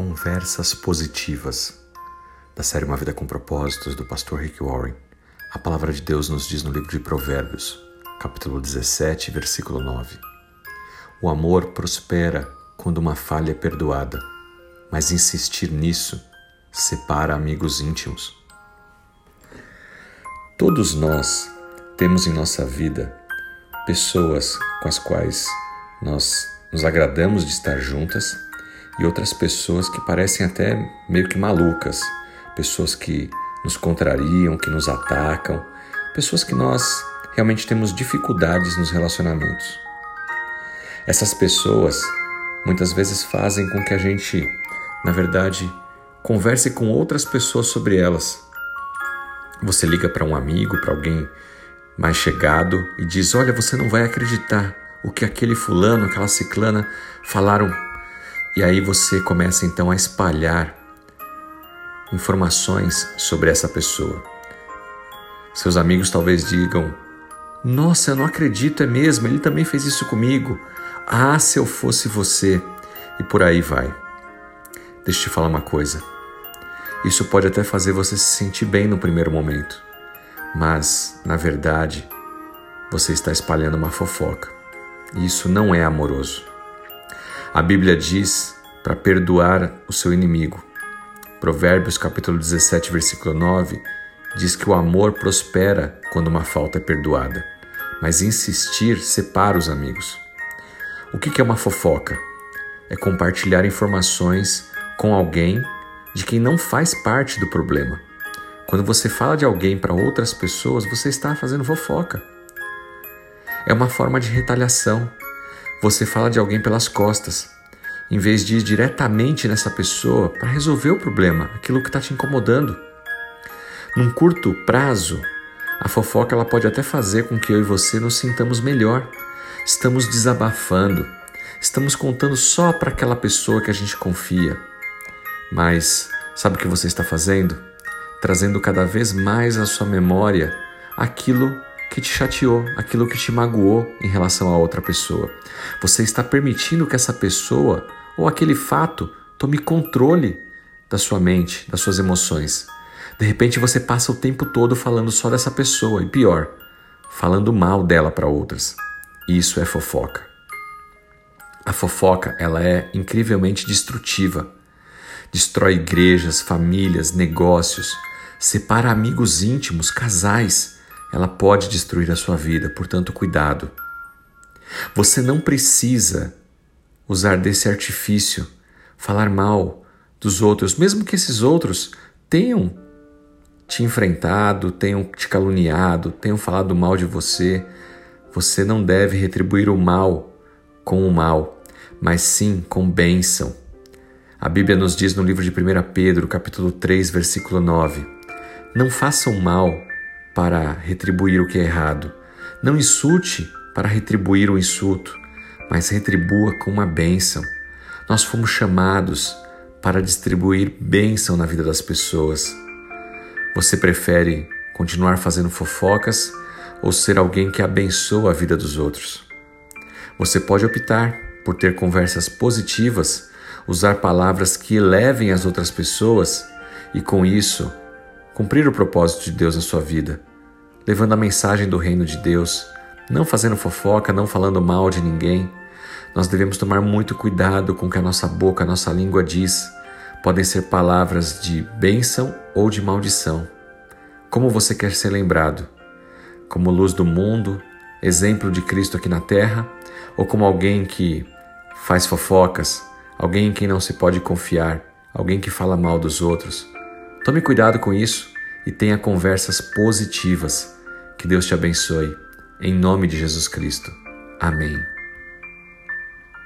Conversas Positivas, da série Uma Vida com Propósitos, do pastor Rick Warren. A palavra de Deus nos diz no livro de Provérbios, capítulo 17, versículo 9: O amor prospera quando uma falha é perdoada, mas insistir nisso separa amigos íntimos. Todos nós temos em nossa vida pessoas com as quais nós nos agradamos de estar juntas e outras pessoas que parecem até meio que malucas, pessoas que nos contrariam, que nos atacam, pessoas que nós realmente temos dificuldades nos relacionamentos. Essas pessoas muitas vezes fazem com que a gente, na verdade, converse com outras pessoas sobre elas. Você liga para um amigo, para alguém mais chegado e diz: Olha, você não vai acreditar o que aquele fulano, aquela ciclana falaram e aí você começa então a espalhar informações sobre essa pessoa. Seus amigos talvez digam: Nossa, eu não acredito, é mesmo, ele também fez isso comigo. Ah, se eu fosse você. E por aí vai. Deixa eu te falar uma coisa. Isso pode até fazer você se sentir bem no primeiro momento, mas, na verdade, você está espalhando uma fofoca. E isso não é amoroso. A Bíblia diz para perdoar o seu inimigo. Provérbios capítulo 17, versículo 9 diz que o amor prospera quando uma falta é perdoada, mas insistir separa os amigos. O que é uma fofoca? É compartilhar informações com alguém de quem não faz parte do problema. Quando você fala de alguém para outras pessoas, você está fazendo fofoca. É uma forma de retaliação. Você fala de alguém pelas costas, em vez de ir diretamente nessa pessoa para resolver o problema, aquilo que está te incomodando. Num curto prazo, a fofoca ela pode até fazer com que eu e você nos sintamos melhor. Estamos desabafando, estamos contando só para aquela pessoa que a gente confia. Mas sabe o que você está fazendo? Trazendo cada vez mais à sua memória aquilo que te chateou, aquilo que te magoou em relação a outra pessoa. Você está permitindo que essa pessoa ou aquele fato tome controle da sua mente, das suas emoções. De repente você passa o tempo todo falando só dessa pessoa e pior, falando mal dela para outras. Isso é fofoca. A fofoca, ela é incrivelmente destrutiva. Destrói igrejas, famílias, negócios, separa amigos íntimos, casais ela pode destruir a sua vida, portanto, cuidado. Você não precisa usar desse artifício, falar mal dos outros, mesmo que esses outros tenham te enfrentado, tenham te caluniado, tenham falado mal de você. Você não deve retribuir o mal com o mal, mas sim com bênção. A Bíblia nos diz no livro de 1 Pedro, capítulo 3, versículo 9: Não façam mal para retribuir o que é errado. Não insulte para retribuir o insulto, mas retribua com uma bênção. Nós fomos chamados para distribuir bênção na vida das pessoas. Você prefere continuar fazendo fofocas ou ser alguém que abençoa a vida dos outros? Você pode optar por ter conversas positivas, usar palavras que elevem as outras pessoas e, com isso, cumprir o propósito de Deus na sua vida, levando a mensagem do reino de Deus, não fazendo fofoca, não falando mal de ninguém. Nós devemos tomar muito cuidado com o que a nossa boca, a nossa língua diz. Podem ser palavras de bênção ou de maldição. Como você quer ser lembrado? Como luz do mundo, exemplo de Cristo aqui na terra, ou como alguém que faz fofocas, alguém em quem não se pode confiar, alguém que fala mal dos outros? Tome cuidado com isso e tenha conversas positivas. Que Deus te abençoe. Em nome de Jesus Cristo. Amém.